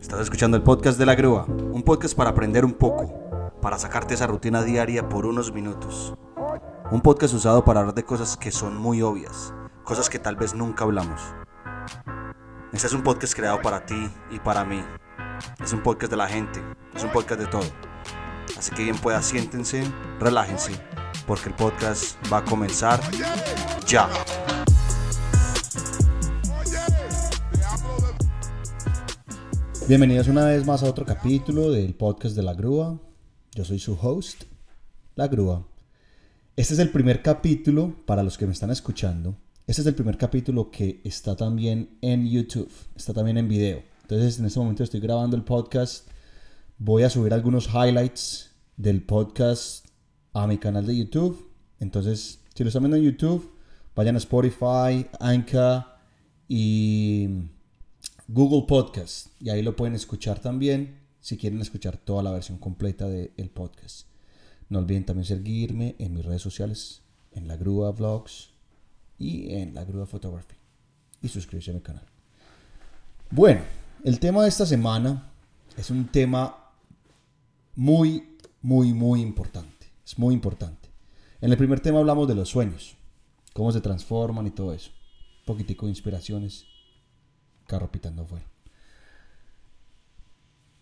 Estás escuchando el podcast de la grúa, un podcast para aprender un poco, para sacarte esa rutina diaria por unos minutos. Un podcast usado para hablar de cosas que son muy obvias, cosas que tal vez nunca hablamos. Este es un podcast creado para ti y para mí. Es un podcast de la gente, es un podcast de todo. Así que bien pueda, siéntense, relájense, porque el podcast va a comenzar ya. Bienvenidos una vez más a otro capítulo del podcast de La Grúa. Yo soy su host, La Grúa. Este es el primer capítulo, para los que me están escuchando, este es el primer capítulo que está también en YouTube, está también en video. Entonces en este momento estoy grabando el podcast, voy a subir algunos highlights del podcast a mi canal de YouTube. Entonces, si lo están viendo en YouTube, vayan a Spotify, Anchor y Google Podcast. Y ahí lo pueden escuchar también si quieren escuchar toda la versión completa del podcast. No olviden también seguirme en mis redes sociales, en la Grúa Vlogs y en la Grúa Photography. Y suscribirse a mi canal. Bueno, el tema de esta semana es un tema muy, muy, muy importante. Es muy importante. En el primer tema hablamos de los sueños, cómo se transforman y todo eso. Un poquitico de inspiraciones carro pitando afuera.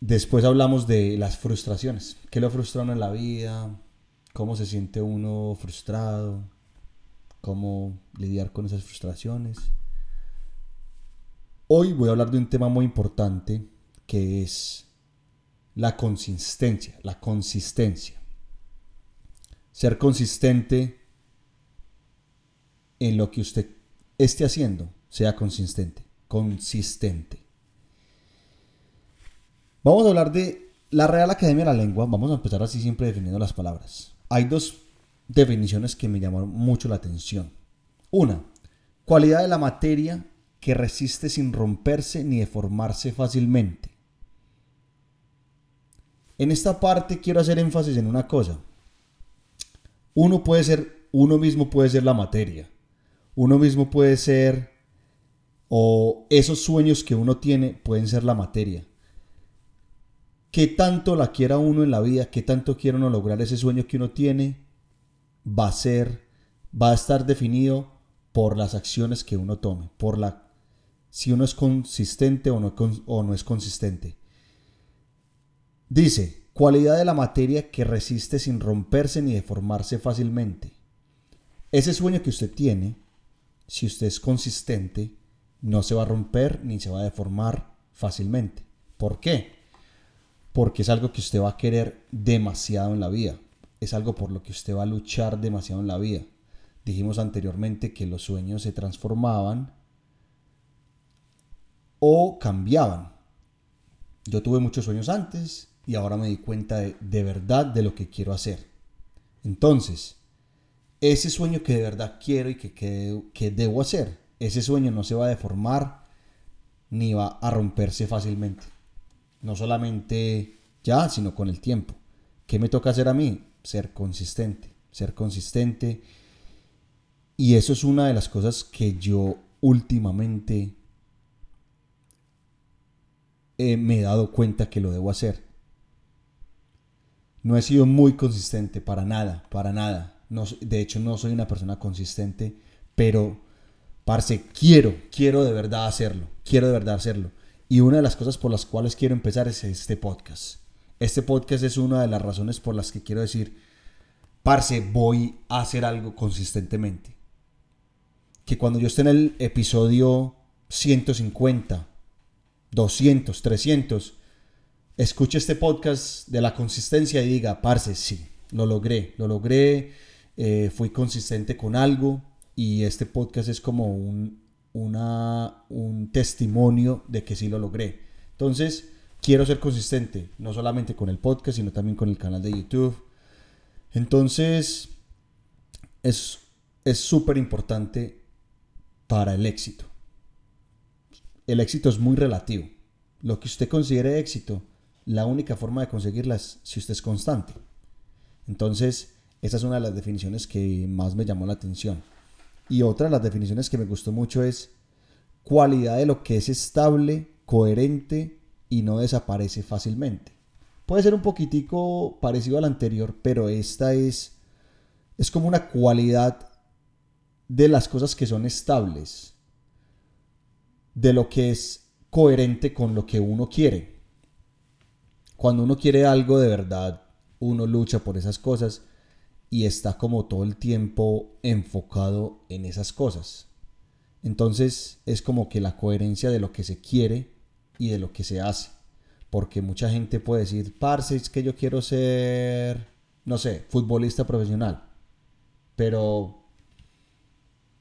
Después hablamos de las frustraciones. ¿Qué lo frustra en la vida? ¿Cómo se siente uno frustrado? ¿Cómo lidiar con esas frustraciones? Hoy voy a hablar de un tema muy importante que es la consistencia. La consistencia. Ser consistente en lo que usted esté haciendo, sea consistente consistente. Vamos a hablar de la Real Academia de la Lengua. Vamos a empezar así siempre definiendo las palabras. Hay dos definiciones que me llamaron mucho la atención. Una, cualidad de la materia que resiste sin romperse ni deformarse fácilmente. En esta parte quiero hacer énfasis en una cosa. Uno puede ser, uno mismo puede ser la materia. Uno mismo puede ser o esos sueños que uno tiene pueden ser la materia. ¿Qué tanto la quiera uno en la vida? ¿Qué tanto quiere uno lograr ese sueño que uno tiene? Va a ser, va a estar definido por las acciones que uno tome, por la si uno es consistente o no, o no es consistente. Dice, cualidad de la materia que resiste sin romperse ni deformarse fácilmente. Ese sueño que usted tiene, si usted es consistente, no se va a romper ni se va a deformar fácilmente. ¿Por qué? Porque es algo que usted va a querer demasiado en la vida. Es algo por lo que usted va a luchar demasiado en la vida. Dijimos anteriormente que los sueños se transformaban o cambiaban. Yo tuve muchos sueños antes y ahora me di cuenta de, de verdad de lo que quiero hacer. Entonces, ese sueño que de verdad quiero y que, que, que debo hacer, ese sueño no se va a deformar ni va a romperse fácilmente. No solamente ya, sino con el tiempo. ¿Qué me toca hacer a mí? Ser consistente, ser consistente. Y eso es una de las cosas que yo últimamente me he dado cuenta que lo debo hacer. No he sido muy consistente para nada, para nada. No, de hecho, no soy una persona consistente, pero Parce, quiero, quiero de verdad hacerlo. Quiero de verdad hacerlo. Y una de las cosas por las cuales quiero empezar es este podcast. Este podcast es una de las razones por las que quiero decir, parce, voy a hacer algo consistentemente. Que cuando yo esté en el episodio 150, 200, 300, escuche este podcast de la consistencia y diga, parce, sí, lo logré, lo logré, eh, fui consistente con algo, y este podcast es como un, un testimonio de que sí lo logré. Entonces, quiero ser consistente, no solamente con el podcast, sino también con el canal de YouTube. Entonces, es súper importante para el éxito. El éxito es muy relativo. Lo que usted considere éxito, la única forma de conseguirla es si usted es constante. Entonces, esa es una de las definiciones que más me llamó la atención. Y otra de las definiciones que me gustó mucho es cualidad de lo que es estable, coherente y no desaparece fácilmente. Puede ser un poquitico parecido al anterior, pero esta es, es como una cualidad de las cosas que son estables, de lo que es coherente con lo que uno quiere. Cuando uno quiere algo de verdad, uno lucha por esas cosas y está como todo el tiempo enfocado en esas cosas. Entonces es como que la coherencia de lo que se quiere y de lo que se hace. Porque mucha gente puede decir, parce, que yo quiero ser, no sé, futbolista profesional. Pero,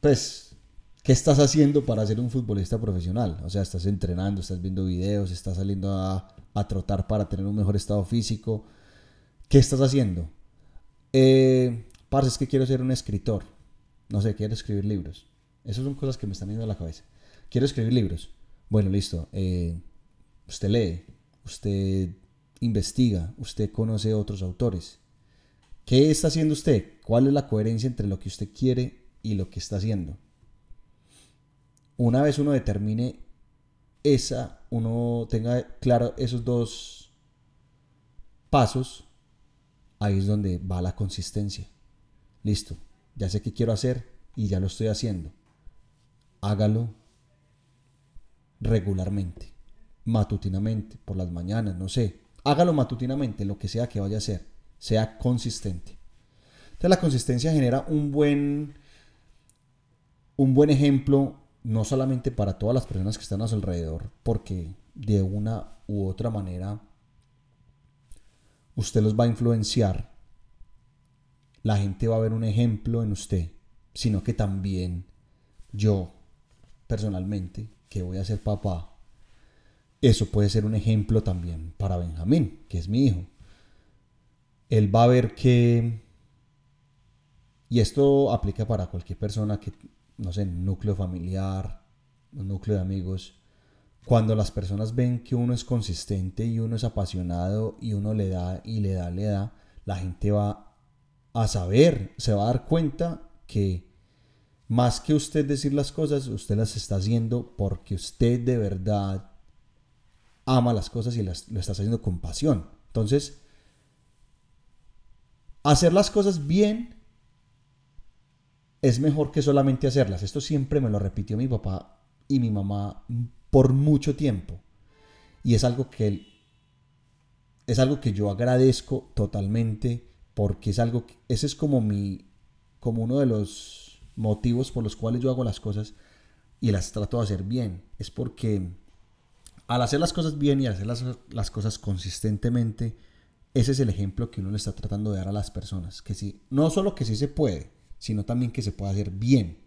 pues, ¿qué estás haciendo para ser un futbolista profesional? O sea, estás entrenando, estás viendo videos, estás saliendo a, a trotar para tener un mejor estado físico. ¿Qué estás haciendo? Eh, es que quiero ser un escritor. No sé, quiero escribir libros. Esas son cosas que me están yendo a la cabeza. Quiero escribir libros. Bueno, listo. Eh, usted lee, usted investiga, usted conoce otros autores. ¿Qué está haciendo usted? ¿Cuál es la coherencia entre lo que usted quiere y lo que está haciendo? Una vez uno determine esa, uno tenga claro esos dos pasos, ahí es donde va la consistencia. Listo, ya sé qué quiero hacer y ya lo estoy haciendo. Hágalo regularmente matutinamente, por las mañanas, no sé. Hágalo matutinamente, lo que sea que vaya a hacer. Sea consistente. Entonces la consistencia genera un buen, un buen ejemplo, no solamente para todas las personas que están a su alrededor, porque de una u otra manera usted los va a influenciar. La gente va a ver un ejemplo en usted, sino que también yo, personalmente, que voy a ser papá, eso puede ser un ejemplo también para Benjamín, que es mi hijo. Él va a ver que, y esto aplica para cualquier persona que, no sé, núcleo familiar, núcleo de amigos, cuando las personas ven que uno es consistente y uno es apasionado y uno le da y le da, le da, la gente va a saber, se va a dar cuenta que más que usted decir las cosas, usted las está haciendo porque usted de verdad ama las cosas y las, lo estás haciendo con pasión. Entonces, hacer las cosas bien es mejor que solamente hacerlas. Esto siempre me lo repitió mi papá y mi mamá por mucho tiempo. Y es algo que es algo que yo agradezco totalmente porque es algo que, ese es como mi como uno de los motivos por los cuales yo hago las cosas y las trato de hacer bien. Es porque al hacer las cosas bien y hacer las, cosas consistentemente, ese es el ejemplo que uno le está tratando de dar a las personas. Que sí, no solo que sí se puede, sino también que se puede hacer bien.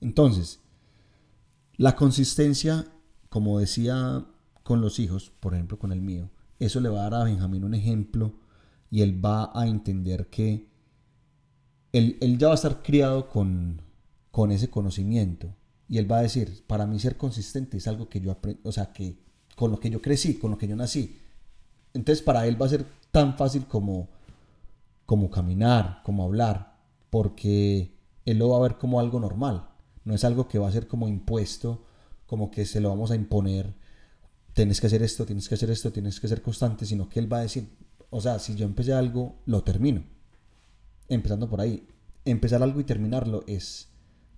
Entonces, la consistencia, como decía con los hijos, por ejemplo con el mío, eso le va a dar a Benjamín un ejemplo y él va a entender que él, ya va a estar criado con, con ese conocimiento y él va a decir, para mí ser consistente es algo que yo aprendo, o sea, que con lo que yo crecí, con lo que yo nací. Entonces para él va a ser tan fácil como, como caminar, como hablar, porque él lo va a ver como algo normal. No es algo que va a ser como impuesto, como que se lo vamos a imponer. Tienes que hacer esto, tienes que hacer esto, tienes que ser constante, sino que él va a decir, o sea, si yo empecé algo, lo termino. Empezando por ahí. Empezar algo y terminarlo es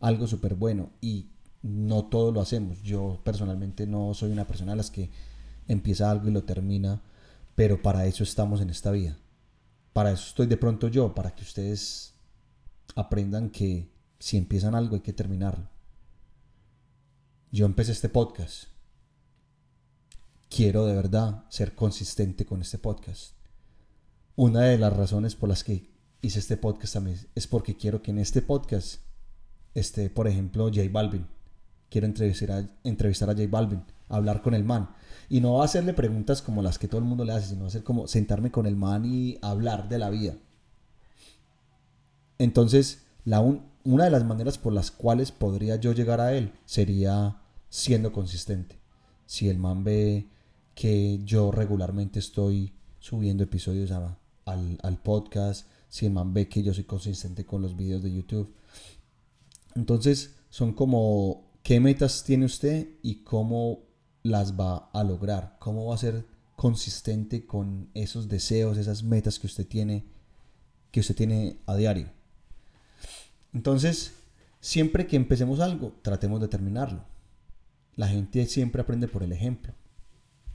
algo súper bueno. Y no todo lo hacemos. Yo personalmente no soy una persona a las que empieza algo y lo termina, pero para eso estamos en esta vida. Para eso estoy de pronto yo, para que ustedes aprendan que si empiezan algo hay que terminarlo. Yo empecé este podcast. Quiero de verdad ser consistente con este podcast. Una de las razones por las que hice este podcast también es porque quiero que en este podcast esté, por ejemplo, J Balvin quiero entrevistar a, entrevistar a J Balvin, hablar con el man. Y no hacerle preguntas como las que todo el mundo le hace, sino ser como sentarme con el man y hablar de la vida. Entonces, la una de las maneras por las cuales podría yo llegar a él sería siendo consistente. Si el man ve que yo regularmente estoy subiendo episodios al, al podcast, si el man ve que yo soy consistente con los videos de YouTube. Entonces, son como qué metas tiene usted y cómo las va a lograr? ¿Cómo va a ser consistente con esos deseos, esas metas que usted tiene, que usted tiene a diario? Entonces, siempre que empecemos algo, tratemos de terminarlo. La gente siempre aprende por el ejemplo.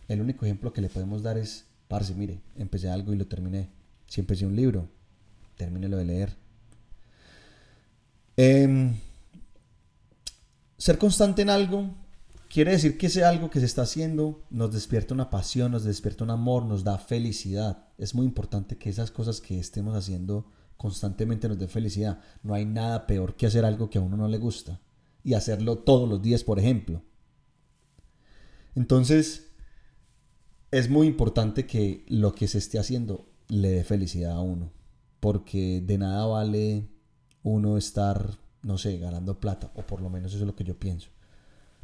El único ejemplo que le podemos dar es, parce, mire, empecé algo y lo terminé. Si empecé un libro, termínelo de leer. Em, ser constante en algo quiere decir que ese algo que se está haciendo nos despierta una pasión, nos despierta un amor, nos da felicidad. Es muy importante que esas cosas que estemos haciendo constantemente nos dé felicidad. No hay nada peor que hacer algo que a uno no le gusta y hacerlo todos los días, por ejemplo. Entonces, es muy importante que lo que se esté haciendo le dé felicidad a uno, porque de nada vale uno estar, no sé, ganando plata, o por lo menos eso es lo que yo pienso.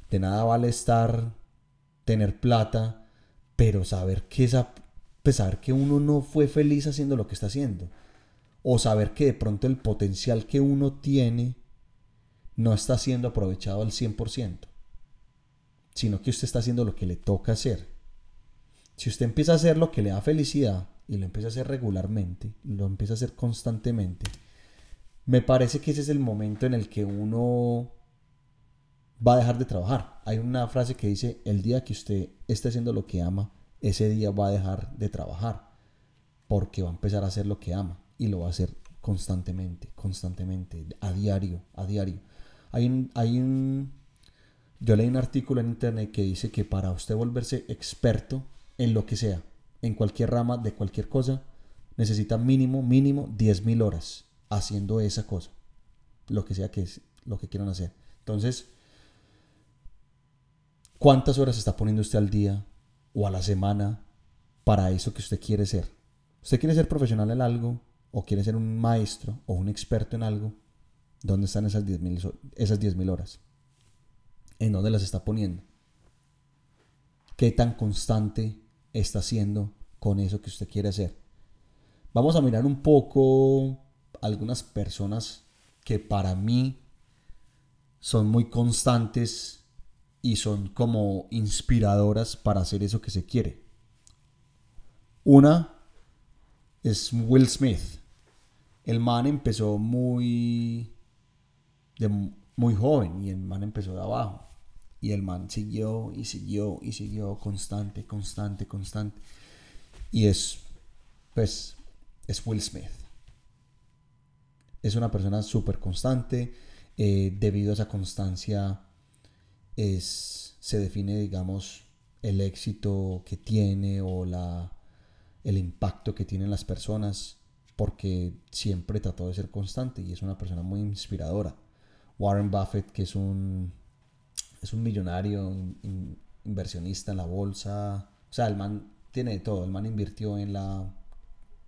De nada vale estar, tener plata, pero saber que esa, pues que uno no fue feliz haciendo lo que está haciendo. O saber que de pronto el potencial que uno tiene no está siendo aprovechado al 100%, sino que usted está haciendo lo que le toca hacer. Si usted empieza a hacer lo que le da felicidad y lo empieza a hacer regularmente, lo empieza a hacer constantemente, me parece que ese es el momento en el que uno va a dejar de trabajar. Hay una frase que dice, el día que usted esté haciendo lo que ama, ese día va a dejar de trabajar, porque va a empezar a hacer lo que ama y lo va a hacer constantemente, constantemente, a diario, a diario. Hay un, hay un, yo leí un artículo en internet que dice que para usted volverse experto en lo que sea, en cualquier rama de cualquier cosa, necesita mínimo, mínimo 10.000 horas haciendo esa cosa, lo que sea que es, lo que quieran hacer. Entonces, ¿cuántas horas está poniendo usted al día o a la semana para eso que usted quiere ser? ¿Usted quiere ser profesional en algo o quiere ser un maestro o un experto en algo? ¿Dónde están esas 10.000 esas 10 horas? ¿En dónde las está poniendo? ¿Qué tan constante está haciendo con eso que usted quiere hacer? Vamos a mirar un poco algunas personas que para mí son muy constantes y son como inspiradoras para hacer eso que se quiere. Una es Will Smith. El man empezó muy, muy joven y el man empezó de abajo. Y el man siguió y siguió y siguió constante, constante, constante. Y es, pues, es Will Smith es una persona súper constante. Eh, debido a esa constancia es, se define, digamos, el éxito que tiene o la, el impacto que tiene en las personas porque siempre trató de ser constante y es una persona muy inspiradora. Warren Buffett, que es un, es un millonario inversionista en la bolsa, o sea, el man tiene de todo, el man invirtió en la,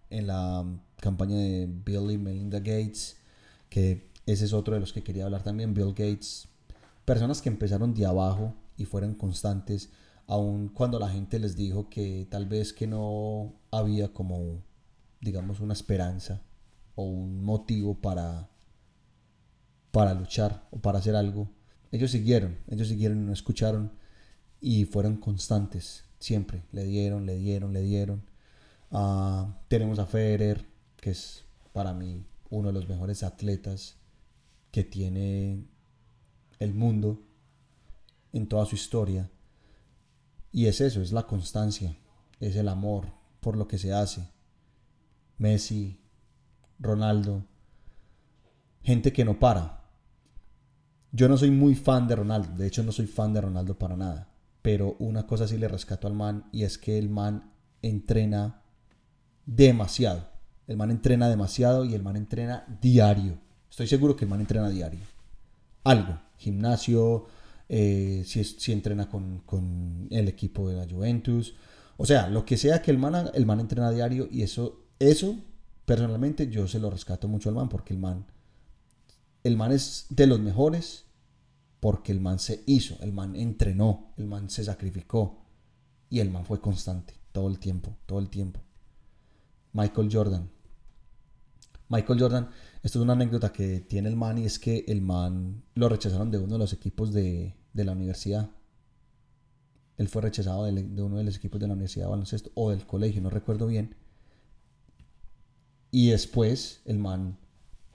en la campaña de Bill y Melinda Gates, que ese es otro de los que quería hablar también, Bill Gates. Personas que empezaron de abajo y fueron constantes, aun cuando la gente les dijo que tal vez que no había como, digamos, una esperanza o un motivo para, para luchar o para hacer algo. Ellos siguieron, ellos siguieron no escucharon y fueron constantes, siempre. Le dieron, le dieron, le dieron. Ah, tenemos a Federer, que es para mí uno de los mejores atletas que tiene el mundo en toda su historia. Y es eso, es la constancia, es el amor por lo que se hace. Messi, Ronaldo, gente que no para. Yo no soy muy fan de Ronaldo, de hecho no soy fan de Ronaldo para nada, pero una cosa sí le rescato al man y es que el man entrena demasiado. El man entrena demasiado y el man entrena diario. Estoy seguro que el man entrena diario. Algo. Gimnasio, eh, si, si, entrena con, el equipo de la Juventus. O sea, lo que sea que el man, el man entrena diario y eso, eso, personalmente, yo se lo rescato mucho al man porque el man, el man es de los mejores porque el man se hizo, el man entrenó, el man se sacrificó y el man fue constante todo el tiempo, todo el tiempo. Michael Jordan. Michael Jordan, esto es una anécdota que tiene el man y es que el man lo rechazaron de uno de los equipos de, la universidad. él fue rechazado de, de uno de los equipos de la universidad de baloncesto o del colegio, no recuerdo bien. Y después el man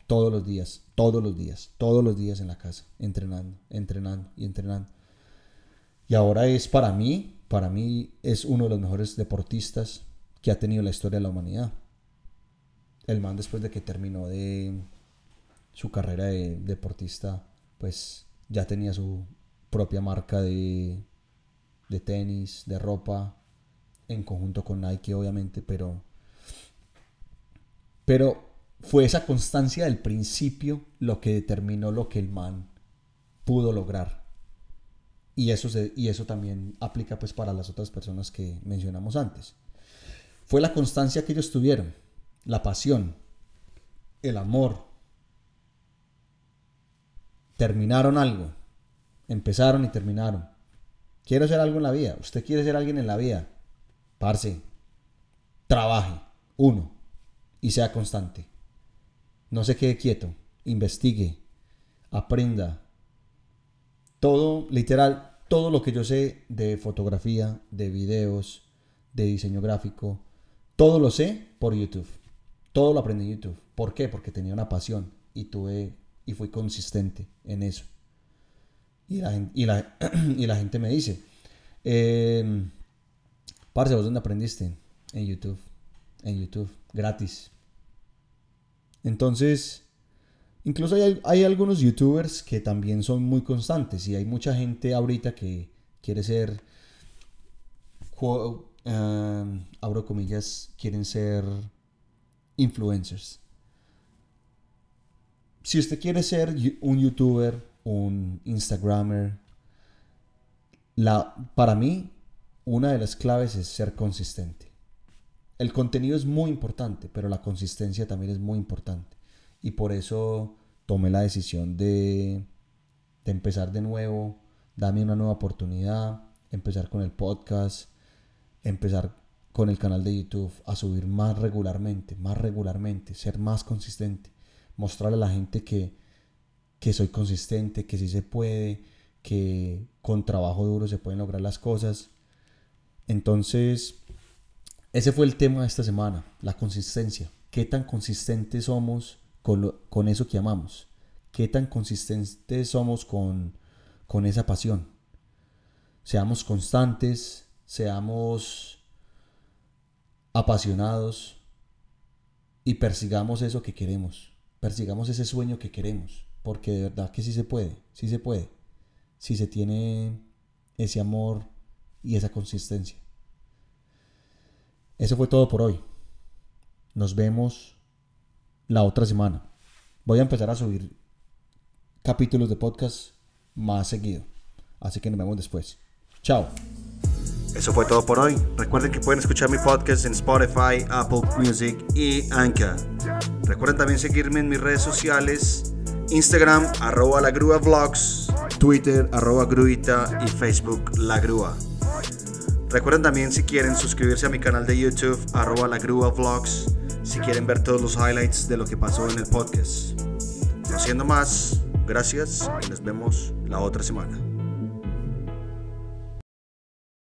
todos los días, todos los días, todos los días en la casa, entrenando, entrenando y entrenando. Y ahora es para mí, para mí es uno de los mejores deportistas que ha tenido la historia de la humanidad. El man después de que terminó de su carrera de deportista, pues ya tenía su propia marca de, de tenis, de ropa, en conjunto con Nike obviamente, pero pero fue esa constancia del principio lo que determinó lo que el man pudo lograr. Y eso, y eso también aplica pues para las otras personas que mencionamos antes. Fue la constancia que ellos tuvieron, la pasión, el amor. Terminaron algo, empezaron y terminaron. Quiero ser algo en la vida. Usted quiere ser alguien en la vida. Parce, trabaje. Uno y sea constante. No se quede quieto, investigue, aprenda. Todo, literal, todo lo que yo sé de fotografía, de videos, de diseño gráfico, todo lo sé por YouTube. Todo lo aprendí en YouTube. ¿Por qué? Porque tenía una pasión y tuve y fui consistente en eso. Y la, y la, gente me dice, eh, parce, ¿vos dónde aprendiste? En YouTube en YouTube, gratis. Entonces, incluso hay, algunos youtubers que también son muy constantes y hay mucha gente ahorita que quiere ser, uh, abro comillas, quieren ser influencers. Si usted quiere ser un youtuber, un instagramer, la, para mí una de las claves es ser consistente. El contenido es muy importante, pero la consistencia también es muy importante. Y por eso tomé la decisión de, empezar de nuevo, darme una nueva oportunidad, empezar con el podcast, empezar con el canal de YouTube a subir más regularmente, más regularmente, ser más consistente, mostrarle a la gente que, que soy consistente, que sí se puede, que con trabajo duro se pueden lograr las cosas. Entonces, ese fue el tema de esta semana, la consistencia. ¿Qué tan consistentes somos con, eso que amamos? ¿Qué tan consistentes somos con, con esa pasión? Seamos constantes, seamos apasionados y persigamos eso que queremos. Persigamos ese sueño que queremos. Porque de verdad que sí se puede, sí se puede. Si se tiene ese amor y esa consistencia. Eso fue todo por hoy. Nos vemos la otra semana. Voy a empezar a subir capítulos de podcast más seguido. Así que nos vemos después. Chao. Eso fue todo por hoy. Recuerden que pueden escuchar mi podcast en Spotify, Apple Music y Anchor. Recuerden también seguirme en mis redes sociales, Instagram, arroba la grúa vlogs, Twitter, arroba gruita y Facebook, la grúa. Recuerden también si quieren suscribirse a mi canal de YouTube, arroba la grúa vlogs, si quieren ver todos los highlights de lo que pasó en el podcast. No siendo más, gracias y nos vemos la otra semana.